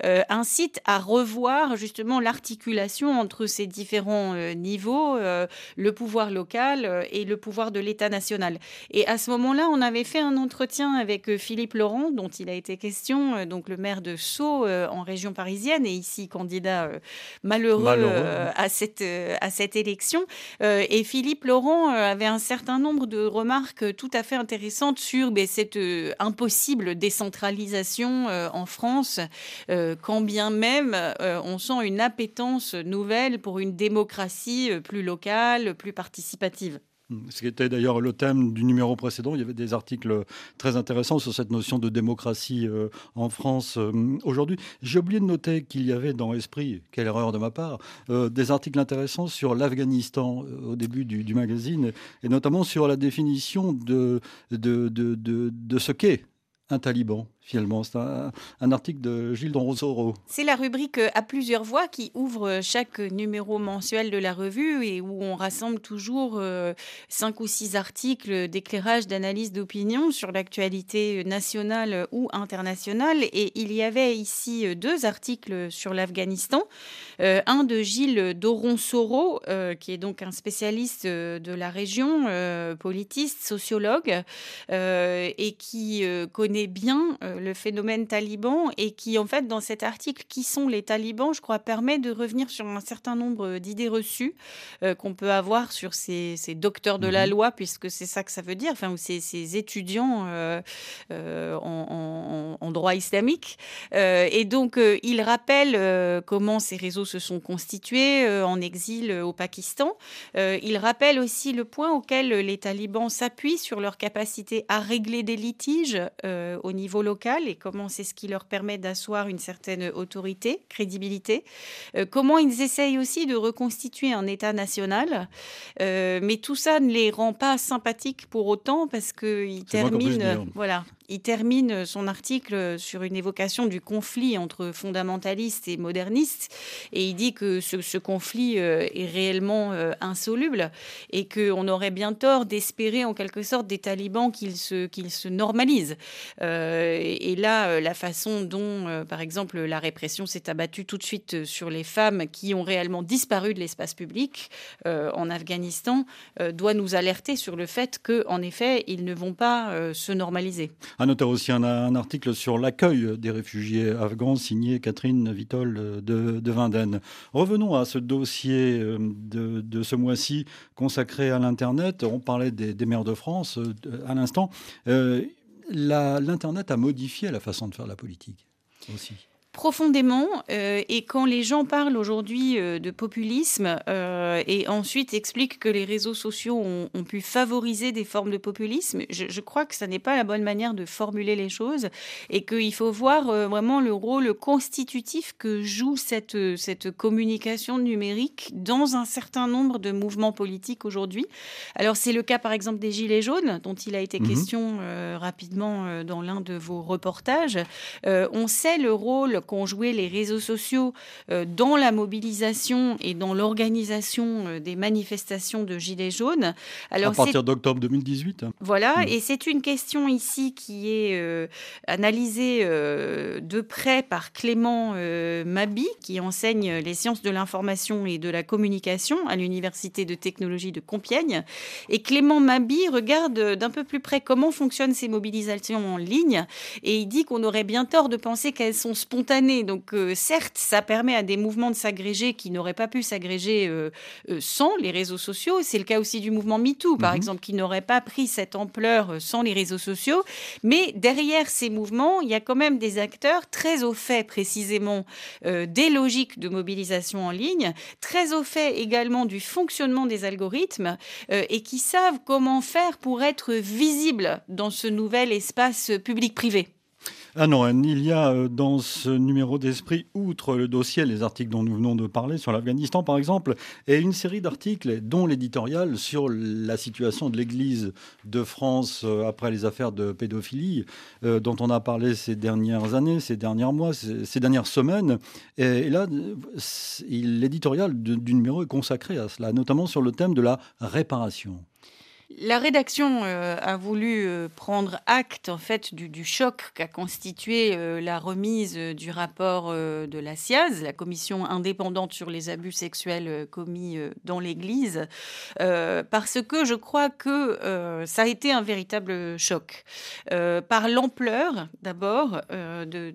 euh, incite à revoir justement l'articulation entre ces différents euh, niveaux, euh, le pouvoir local et le pouvoir de l'État national. Et à ce moment-là, on avait fait un entretien avec Philippe Laurent, dont il a été question, donc le maire de Sceaux en région parisienne et ici candidat malheureux, À, cette, à cette élection. et Philippe Laurent avait un certain nombre de remarques tout à fait intéressantes sur ben, cette impossible décentralisation en France, quand bien même on sent une appétence nouvelle pour une démocratie plus locale, plus participative. Ce qui était d'ailleurs le thème du numéro précédent. Il y avait des articles très intéressants sur cette notion de démocratie euh, en France euh, aujourd'hui. J'ai oublié de noter qu'il y avait dans Esprit, quelle erreur de ma part, euh, des articles intéressants sur l'Afghanistan au début du, magazine, et notamment sur la définition de, de ce qu'est un taliban finalement. C'est un, article de Gilles Donrosoro. C'est la rubrique euh, à plusieurs voix qui ouvre chaque numéro mensuel de la revue et où on rassemble toujours euh, cinq ou six articles d'éclairage, d'analyse d'opinion sur l'actualité nationale ou internationale. Et il y avait ici euh, deux articles sur l'Afghanistan. un de Gilles Doronsoro, qui est donc un spécialiste de la région, politiste, sociologue, et qui connaît bien le phénomène taliban et qui, en fait, dans cet article, qui sont les talibans, je crois, permet de revenir sur un certain nombre d'idées reçues euh, qu'on peut avoir sur ces, docteurs de la mhm. loi, puisque c'est ça que ça veut dire, enfin, ou ces, ces étudiants euh, euh, en, en, droit islamique. et donc, il rappelle comment ces réseaux se sont constitués en exil au Pakistan. il rappelle aussi le point auquel les talibans s'appuient sur leur capacité à régler des litiges au niveau local et comment c'est ce qui leur permet d'asseoir une certaine autorité, crédibilité. Euh, comment ils essayent aussi de reconstituer un État national. Euh, mais tout ça ne les rend pas sympathiques pour autant parce qu'ils terminent, voilà, il termine son article sur une évocation du conflit entre fondamentalistes et modernistes, et il dit que ce, conflit euh, est réellement euh, insoluble et qu'on aurait bien tort d'espérer en quelque sorte des talibans qu'ils se, normalisent. Euh, et, là, la façon dont, par exemple, la répression s'est abattue tout de suite sur les femmes qui ont réellement disparu de l'espace public en Afghanistan doit nous alerter sur le fait qu'en effet, ils ne vont pas se normaliser. À noter aussi un, article sur l'accueil des réfugiés afghans signé Catherine Vitol de, de Vinden. Revenons à ce dossier euh, de, ce mois-ci consacré à l'Internet. On parlait des, maires de France euh, à l'instant. Euh, L'Internet a modifié la façon de faire la politique aussi profondément. Euh, et quand les gens parlent aujourd'hui euh, de populisme euh, et ensuite expliquent que les réseaux sociaux ont, pu favoriser des formes de populisme, je, crois que ça n'est pas la bonne manière de formuler les choses et qu'il faut voir vraiment le rôle constitutif que joue cette, cette communication numérique dans un certain nombre de mouvements politiques aujourd'hui. Alors c'est le cas par exemple des Gilets jaunes dont il a été mhm. question rapidement dans l'un de vos reportages. on sait le rôle qu'ont joué les réseaux sociaux euh, dans la mobilisation et dans l'organisation euh, des manifestations de Gilets jaunes. Alors, à partir d'octobre 2018. Voilà, hmm. et c'est une question ici qui est euh, analysée de près par Clément Mabi, qui enseigne les sciences de l'information et de la communication à l'Université de technologie de Compiègne. Et Clément Mabi regarde d'un peu plus près comment fonctionnent ces mobilisations en ligne, et il dit qu'on aurait bien tort de penser qu'elles sont spontanées donc euh, certes, ça permet à des mouvements de s'agréger qui n'auraient pas pu s'agréger euh, euh, sans les réseaux sociaux. C'est le cas aussi du mouvement MeToo, par mhm. exemple, qui n'aurait pas pris cette ampleur sans les réseaux sociaux. Mais derrière ces mouvements, il y a quand même des acteurs très au fait précisément des logiques de mobilisation en ligne, très au fait également du fonctionnement des algorithmes et qui savent comment faire pour être visibles dans ce nouvel espace public-privé. Ah non, il y a euh, dans ce numéro d'esprit, outre le dossier, les articles dont nous venons de parler sur l'Afghanistan par exemple, et une série d'articles, dont l'éditorial sur la situation de l'Église de France euh, après les affaires de pédophilie, euh, dont on a parlé ces dernières années, ces derniers mois, ces, dernières semaines. Et, là, l'éditorial du numéro est consacré à cela, notamment sur le thème de la réparation. La rédaction euh, a voulu euh, prendre acte en fait du, choc qu'a constitué euh, la remise du rapport de la CIAZ, la commission indépendante sur les abus sexuels commis dans l'Église, parce que je crois que ça a été un véritable choc par l'ampleur d'abord de,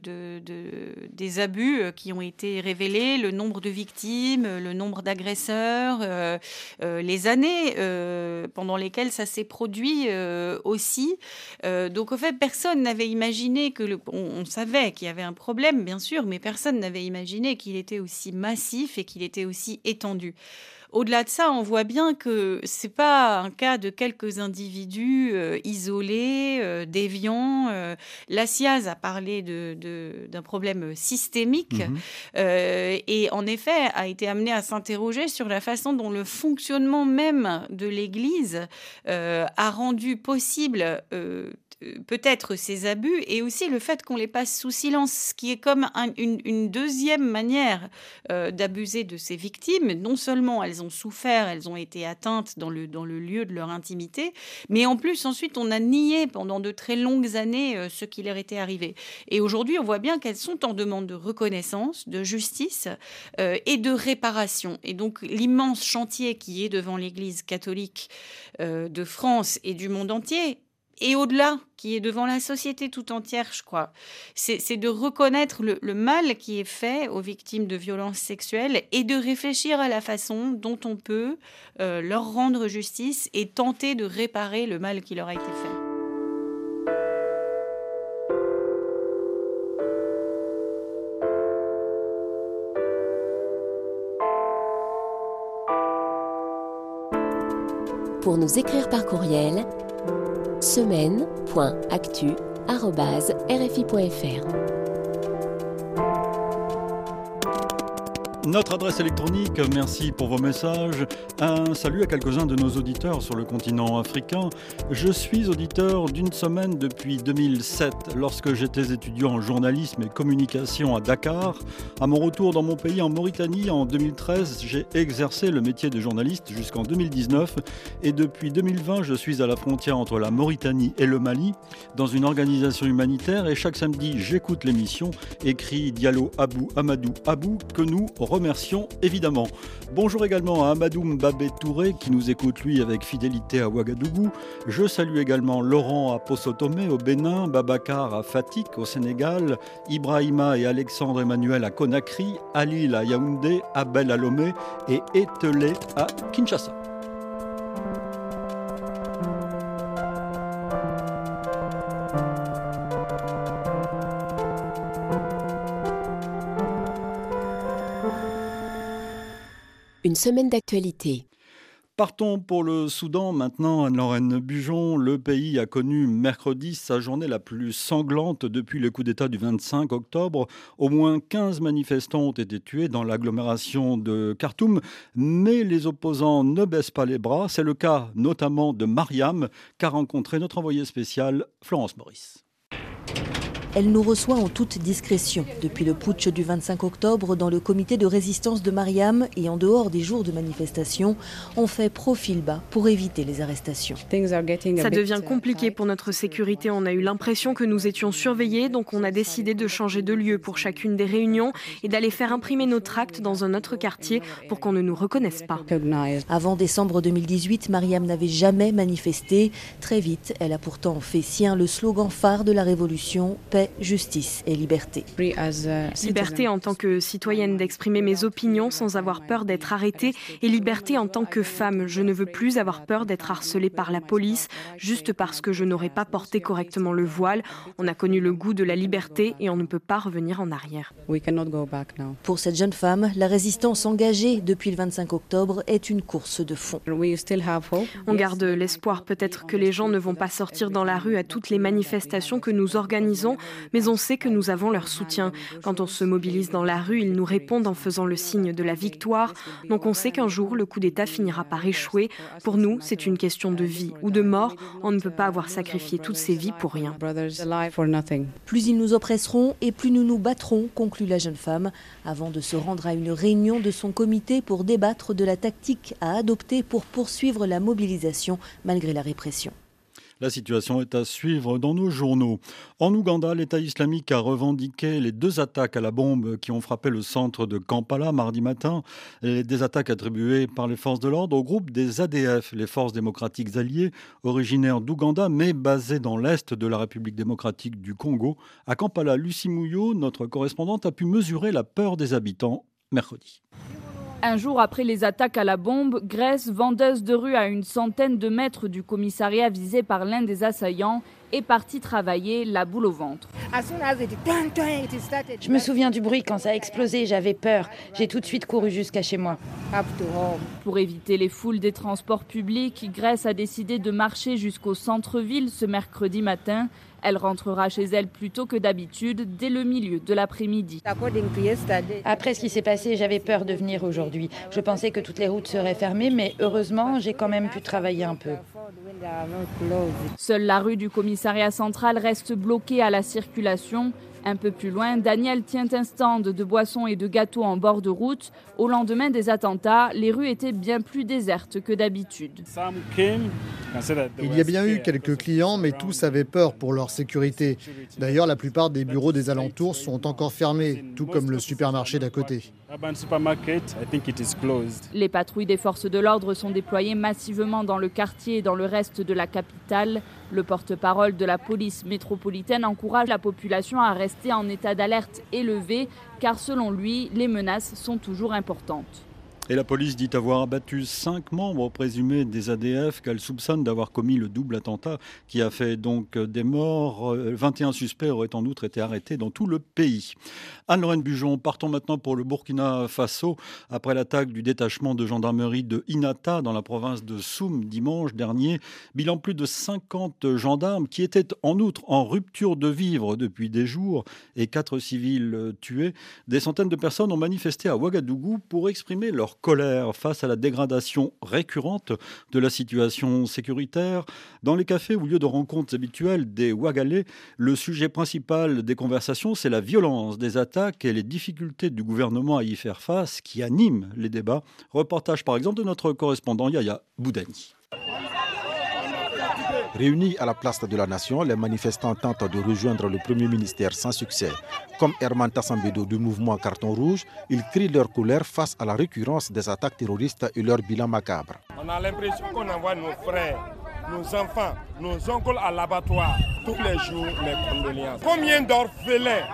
des abus qui ont été révélés, le nombre de victimes, le nombre d'agresseurs, les années pendant lesquelles ça s'est produit euh, aussi. Euh, donc, au fait, personne n'avait imaginé que le. On, savait qu'il y avait un problème, bien sûr, mais personne n'avait imaginé qu'il était aussi massif et qu'il était aussi étendu. Au-delà de ça, on voit bien que c'est pas un cas de quelques individus euh, isolés, euh, déviants. Euh, la SIAZ a parlé d'un problème systémique mhm. et en effet a été amené à s'interroger sur la façon dont le fonctionnement même de l'Église a rendu possible peut-être ces abus et aussi le fait qu'on les passe sous silence, ce qui est comme une, deuxième manière euh, d'abuser de ces victimes. Non seulement elles ont souffert, elles ont été atteintes dans le, dans le lieu de leur intimité, mais en plus ensuite on a nié pendant de très longues années euh, ce qui leur était arrivé. Et aujourd'hui on voit bien qu'elles sont en demande de reconnaissance, de justice euh, et de réparation. Et donc l'immense chantier qui est devant l'Église catholique de France et du monde entier et au-delà, qui est devant la société tout entière, je crois. C'est de reconnaître le, mal qui est fait aux victimes de violences sexuelles et de réfléchir à la façon dont on peut euh, leur rendre justice et tenter de réparer le mal qui leur a été fait. Pour nous écrire par courriel, semaine.actu.rfi.fr. Notre adresse électronique, merci pour vos messages. Un salut à quelques-uns de nos auditeurs sur le continent africain. Je suis auditeur d'une semaine depuis 2007, lorsque j'étais étudiant en journalisme et communication à Dakar. À mon retour dans mon pays, en Mauritanie, en 2013, j'ai exercé le métier de journaliste jusqu'en 2019. Et depuis 2020, je suis à la frontière entre la Mauritanie et le Mali, dans une organisation humanitaire. Et chaque samedi, j'écoute l'émission, écrit Diallo Abou Amadou Abou, que nous remercions évidemment. Bonjour également à Amadou Mbabé Touré qui nous écoute lui avec fidélité à Ouagadougou. Je salue également Laurent à Posotomé au Bénin, Babacar à Fatik au Sénégal, Ibrahima et Alexandre Emmanuel à Conakry, Alil à Yaoundé, Abel à Lomé et Etelé à Kinshasa. Une semaine d'actualité. Partons pour le Soudan maintenant, Anne-Lorraine Bujon. Le pays a connu mercredi sa journée la plus sanglante depuis le coup d'État du 25 octobre. Au moins 15 manifestants ont été tués dans l'agglomération de Khartoum, mais les opposants ne baissent pas les bras. C'est le cas notamment de Mariam, qu'a rencontré notre envoyé spécial Florence Maurice. Elle nous reçoit en toute discrétion. Depuis le putsch du 25 octobre, dans le comité de résistance de Mariam et en dehors des jours de manifestation, on fait profil bas pour éviter les arrestations. Ça devient uh, compliqué pour notre sécurité. On a eu l'impression que nous étions surveillés, donc on a décidé de changer de lieu pour chacune des réunions et d'aller faire imprimer nos tracts dans un autre quartier pour qu'on ne nous reconnaisse pas. Avant décembre 2018, Mariam n'avait jamais manifesté. Très vite, elle a pourtant fait sien le slogan phare de la révolution, justice et liberté. Liberté en tant que citoyenne d'exprimer mes opinions sans avoir peur d'être arrêtée et liberté en tant que femme. Je ne veux plus avoir peur d'être harcelée par la police juste parce que je n'aurais pas porté correctement le voile. On a connu le goût de la liberté et on ne peut pas revenir en arrière. Pour cette jeune femme, la résistance engagée depuis le 25 octobre est une course de fond. On garde l'espoir peut-être que les gens ne vont pas sortir dans la rue à toutes les manifestations que nous organisons mais on sait que nous avons leur soutien. Quand on se mobilise dans la rue, ils nous répondent en faisant le signe de la victoire. Donc on sait qu'un jour, le coup d'État finira par échouer. Pour nous, c'est une question de vie ou de mort. On ne peut pas avoir sacrifié toutes ces vies pour rien. Plus ils nous oppresseront et plus nous nous battrons, conclut la jeune femme, avant de se rendre à une réunion de son comité pour débattre de la tactique à adopter pour poursuivre la mobilisation malgré la répression. La situation est à suivre dans nos journaux. En Ouganda, l'État islamique a revendiqué les deux attaques à la bombe qui ont frappé le centre de Kampala mardi matin. des attaques attribuées par les forces de l'ordre au groupe des ADF, les forces démocratiques alliées, originaires d'Ouganda mais basées dans l'est de la République démocratique du Congo. À Kampala, Lucie Mouillot, notre correspondante, a pu mesurer la peur des habitants mercredi. Un jour après les attaques à la bombe, Grèce, vendeuse de rue à une centaine de mètres du commissariat visé par l'un des assaillants, est partie travailler la boule au ventre. Je me souviens du bruit quand ça a explosé, j'avais peur. J'ai tout de suite couru jusqu'à chez moi. Pour éviter les foules des transports publics, Grèce a décidé de marcher jusqu'au centre-ville ce mercredi matin. Elle rentrera chez elle plus tôt que d'habitude, dès le milieu de l'après-midi. Après ce qui s'est passé, j'avais peur de venir aujourd'hui. Je pensais que toutes les routes seraient fermées, mais heureusement, j'ai quand même pu travailler un peu. Seule la rue du commissariat central reste bloquée à la circulation. Un peu plus loin, Daniel tient un stand de boissons et de gâteaux en bord de route. Au lendemain des attentats, les rues étaient bien plus désertes que d'habitude. Il y a bien eu quelques clients, mais tous avaient peur pour leur sécurité. D'ailleurs, la plupart des bureaux des alentours sont encore fermés, tout comme le supermarché d'à côté. Les patrouilles des forces de l'ordre sont déployées massivement dans le quartier et dans le reste de la capitale. Le porte-parole de la police métropolitaine encourage la population à rester en état d'alerte élevé, car selon lui, les menaces sont toujours importantes. Et la police dit avoir abattu cinq membres présumés des ADF qu'elle soupçonne d'avoir commis le double attentat qui a fait donc des morts. 21 euh, suspects auraient en outre été arrêtés dans tout le pays. Anne-Lorraine Bujon, partons maintenant pour le Burkina Faso après l'attaque du détachement de gendarmerie de Inata dans la province de Soum dimanche dernier. Bilan plus de 50 gendarmes qui étaient en outre en rupture de vivre depuis des jours et quatre civils tués. Des centaines de personnes ont manifesté à Ouagadougou pour exprimer leur colère face à la dégradation récurrente de la situation sécuritaire. Dans les cafés ou lieux de rencontres habituels des Ouagalais, le sujet principal des conversations, c'est la violence des attaques et les difficultés du gouvernement à y faire face qui animent les débats. Reportage par exemple de notre correspondant Yaya Boudani. Réunis à la place de la Nation, les manifestants tentent de rejoindre le Premier ministère sans succès. Comme Herman Tassambedo du mouvement Carton Rouge, ils crient leur colère face à la récurrence des attaques terroristes et leur bilan macabre. On a l'impression qu'on envoie nos frères, nos enfants, nos oncles à l'abattoir tous les jours les condoléances. Combien d'orphelins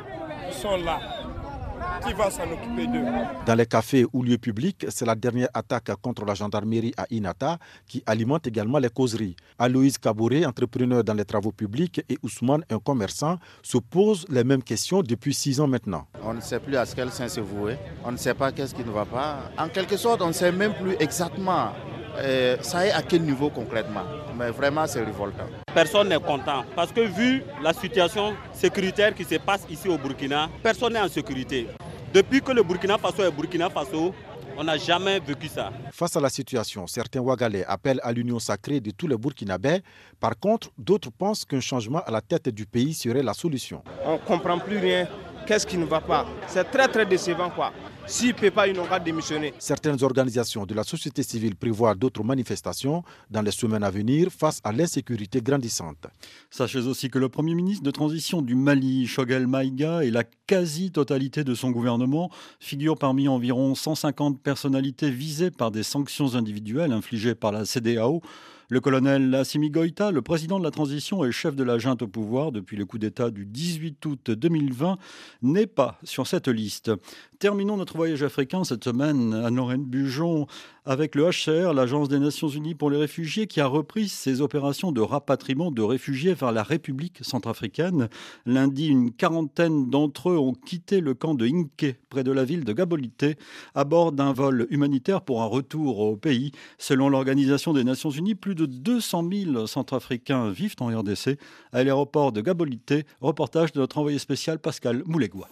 sont là? Qui va s'en occuper d'eux Dans les cafés ou lieux publics, c'est la dernière attaque contre la gendarmerie à Inata qui alimente également les causeries. Aloïse Kabouré, entrepreneur dans les travaux publics, et Ousmane, un commerçant, se posent les mêmes questions depuis six ans maintenant. On ne sait plus à quel sens se vouer. On ne sait pas qu'est-ce qui ne va pas. En quelque sorte, on ne sait même plus exactement euh, ça est à quel niveau concrètement? Mais vraiment, c'est révoltant. Personne n'est content parce que vu la situation sécuritaire qui se passe ici au Burkina, personne n'est en sécurité. Depuis que le Burkina Faso est Burkina Faso, on n'a jamais vécu ça. Face à la situation, certains Ouagalais appellent à l'union sacrée de tous les Burkinabés. Par contre, d'autres pensent qu'un changement à la tête du pays serait la solution. On ne comprend plus rien. Qu'est-ce qui ne va pas? C'est très très décevant quoi. S'il ne peut pas, démissionner. Certaines organisations de la société civile prévoient d'autres manifestations dans les semaines à venir face à l'insécurité grandissante. Sachez aussi que le Premier ministre de transition du Mali, Shogel Maïga, et la quasi-totalité de son gouvernement figurent parmi environ 150 personnalités visées par des sanctions individuelles infligées par la CDAO le colonel Assimi Goïta, le président de la transition et chef de la junte au pouvoir depuis le coup d'État du 18 août 2020, n'est pas sur cette liste. Terminons notre voyage africain cette semaine à Lorraine Bujon avec le HCR, l'Agence des Nations Unies pour les réfugiés, qui a repris ses opérations de rapatriement de réfugiés vers la République centrafricaine. Lundi, une quarantaine d'entre eux ont quitté le camp de Inke, près de la ville de Gabolité, à bord d'un vol humanitaire pour un retour au pays. Selon l'Organisation des Nations Unies, plus de 200 000 centrafricains vivent en RDC, à l'aéroport de Gabolité. Reportage de notre envoyé spécial Pascal Moulegua.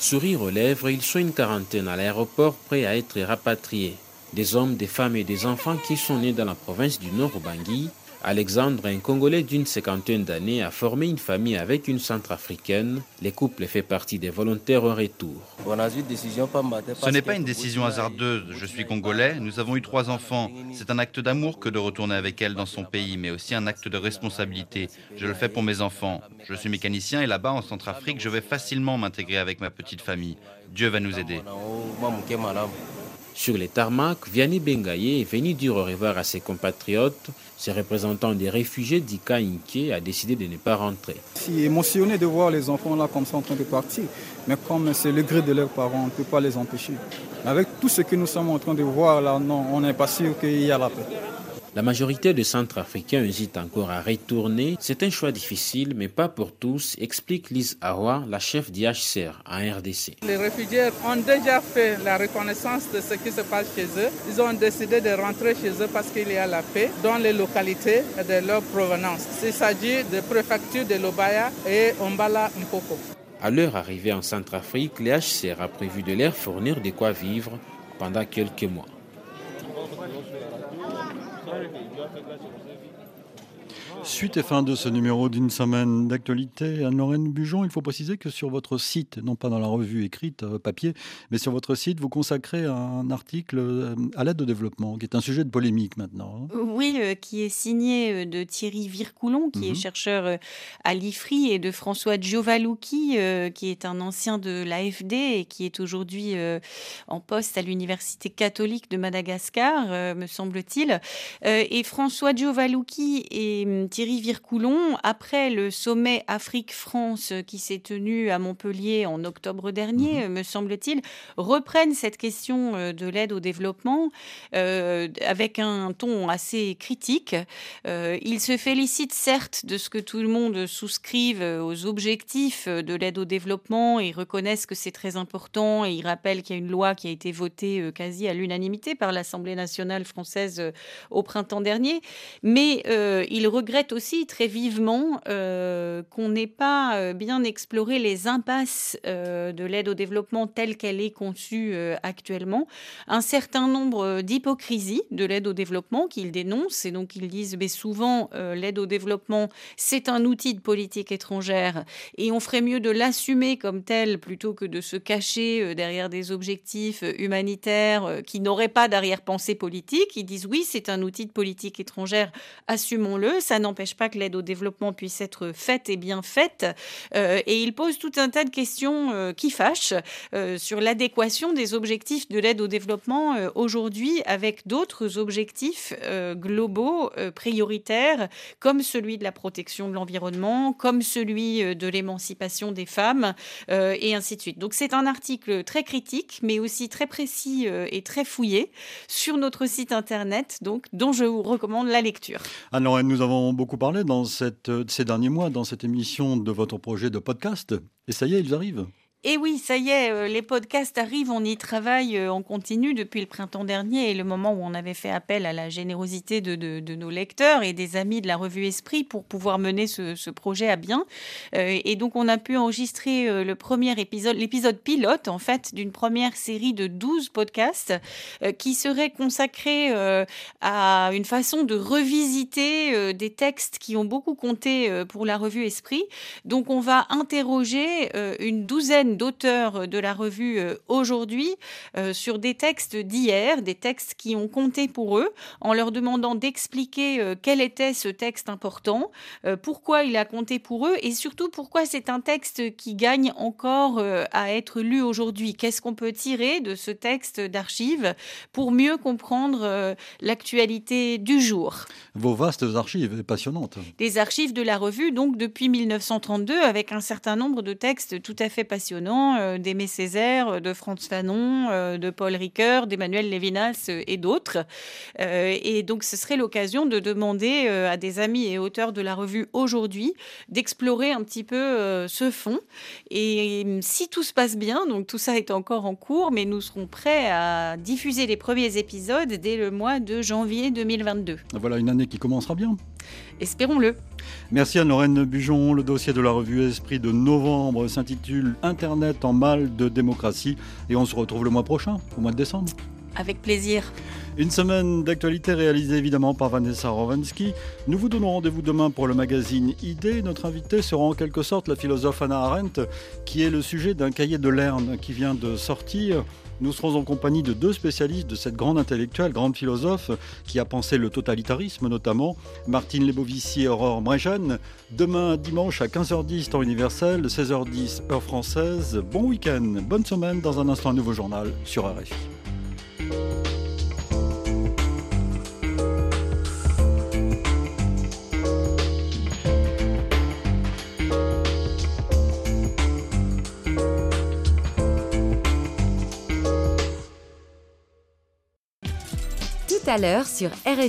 Sourire aux lèvres, ils sont une quarantaine à l'aéroport prêts à être rapatriés. Des hommes, des femmes et des enfants qui sont nés dans la province du Nord Bangui Alexandre, un Congolais d'une cinquantaine d'années, a formé une famille avec une centrafricaine. Les couples fait partie des volontaires au retour. Ce n'est pas une décision hasardeuse. Je suis Congolais, nous avons eu trois enfants. C'est un acte d'amour que de retourner avec elle dans son pays, mais aussi un acte de responsabilité. Je le fais pour mes enfants. Je suis mécanicien et là-bas, en Centrafrique, je vais facilement m'intégrer avec ma petite famille. Dieu va nous aider. Sur les tarmacs, Vianney Bengaye est venu dire au revoir à ses compatriotes. Ce représentant des réfugiés d'Ika Inke a décidé de ne pas rentrer. Je suis émotionné de voir les enfants là comme ça en train de partir. Mais comme c'est le gré de leurs parents, on ne peut pas les empêcher. Avec tout ce que nous sommes en train de voir là, non, on n'est pas sûr qu'il y a la paix. La majorité des Centrafricains hésitent encore à retourner. C'est un choix difficile, mais pas pour tous, explique Lise Awa, la chef d'IHCR à RDC. Les réfugiés ont déjà fait la reconnaissance de ce qui se passe chez eux. Ils ont décidé de rentrer chez eux parce qu'il y a la paix dans les localités de leur provenance. Il s'agit de préfecture de Lobaya et Ombala Mpoko. À leur arrivée en Centrafrique, l'IHCR a prévu de leur fournir de quoi vivre pendant quelques mois. Sorry, you have to glass your Suite et fin de ce numéro d'une semaine d'actualité. Anne-Lorraine Bujon, il faut préciser que sur votre site, non pas dans la revue écrite euh, papier, mais sur votre site, vous consacrez un article euh, à l'aide au développement, qui est un sujet de polémique maintenant. Hein. Oui, euh, qui est signé de Thierry Vircoulon, qui est mhm. chercheur à l'IFRI, et de François Giovalucchi, qui est un ancien de l'AFD et qui est aujourd'hui en poste à l'Université catholique de Madagascar, me semble-t-il. Et François Giovalucchi et hum, Thierry Vircoulon, après le sommet Afrique-France qui s'est tenu à Montpellier en octobre dernier, mhm. me semble-t-il, reprennent cette question euh, de l'aide au développement euh, avec un ton assez critique. Euh, ils se félicitent certes de ce que tout le monde souscrive aux objectifs de l'aide au développement et reconnaissent que c'est très important et ils rappellent qu'il y a une loi qui a été votée quasi à l'unanimité par l'Assemblée nationale française au printemps dernier, mais ils regrettent aussi très vivement euh, qu'on n'ait pas euh, bien exploré les impasses euh, de l'aide au développement telle qu'elle est conçue actuellement. Un certain nombre d'hypocrisies de l'aide au développement qu'ils dénoncent et donc ils disent mais souvent l'aide au développement c'est un outil de politique étrangère et on ferait mieux de l'assumer comme tel plutôt que de se cacher derrière des objectifs humanitaires qui n'auraient pas d'arrière-pensée politique. Ils disent oui c'est un outil de politique étrangère, assumons-le, ça n'empêche pas que l'aide au développement puisse être faite et bien faite. Euh, et il pose tout un tas de questions euh, qui fâchent euh, sur l'adéquation des objectifs de l'aide au développement aujourd'hui avec d'autres objectifs globaux prioritaires, comme celui de la protection de l'environnement, comme celui de l'émancipation des femmes, et ainsi de suite. Donc c'est un article très critique, mais aussi très précis et très fouillé sur notre site internet, donc dont je vous recommande la lecture. Alors, nous avons beaucoup parlé dans cette, ces derniers mois dans cette émission de votre projet de podcast. Et ça y est, ils arrivent. Et oui, ça y est, euh, les podcasts arrivent, on y travaille, euh, on continue depuis le printemps dernier et le moment où on avait fait appel à la générosité de, nos lecteurs et des amis de la revue Esprit pour pouvoir mener ce, projet à bien. Euh, et donc on a pu enregistrer le premier épisode, l'épisode pilote en fait d'une première série de 12 podcasts qui serait consacrés à une façon de revisiter des textes qui ont beaucoup compté pour la revue Esprit. Donc on va interroger une douzaine d'auteurs de la revue euh, aujourd'hui euh, sur des textes d'hier, des textes qui ont compté pour eux, en leur demandant d'expliquer euh, quel était ce texte important, pourquoi il a compté pour eux et surtout pourquoi c'est un texte qui gagne encore à être lu aujourd'hui. Qu'est-ce qu'on peut tirer de ce texte d'archives pour mieux comprendre l'actualité du jour? Vos vastes archives passionnantes. Des archives de la revue, donc depuis 1932, avec un certain nombre de textes tout à fait passionnants passionnants d'Aimé Césaire, de Franz Fanon, de Paul Ricoeur, d'Emmanuel Lévinas et d'autres. et donc, ce serait l'occasion de demander à des amis et auteurs de la revue aujourd'hui d'explorer un petit peu ce fond. Et si tout se passe bien, donc tout ça est encore en cours, mais nous serons prêts à diffuser les premiers épisodes dès le mois de janvier 2022. Voilà une année qui commencera bien. Espérons-le. Merci à Lorraine Bujon. Le dossier de la revue Esprit de novembre s'intitule Internet en mal de démocratie. Et on se retrouve le mois prochain, au mois de décembre. Avec plaisir. Une semaine d'actualité réalisée évidemment par Vanessa Rovansky. Nous vous donnons rendez-vous demain pour le magazine ID. Notre invité sera en quelque sorte la philosophe Anna Arendt, qui est le sujet d'un cahier de Lerne qui vient de sortir. Nous serons en compagnie de deux spécialistes de cette grande intellectuelle, grande philosophe, qui a pensé le totalitarisme notamment, Martine Lebovici et Aurore Bréjeanne. Demain dimanche à 15h10 temps universel, 16h10 heure française. Bon week-end, bonne semaine, dans un instant un nouveau journal sur RFI. À l'heure sur RFI.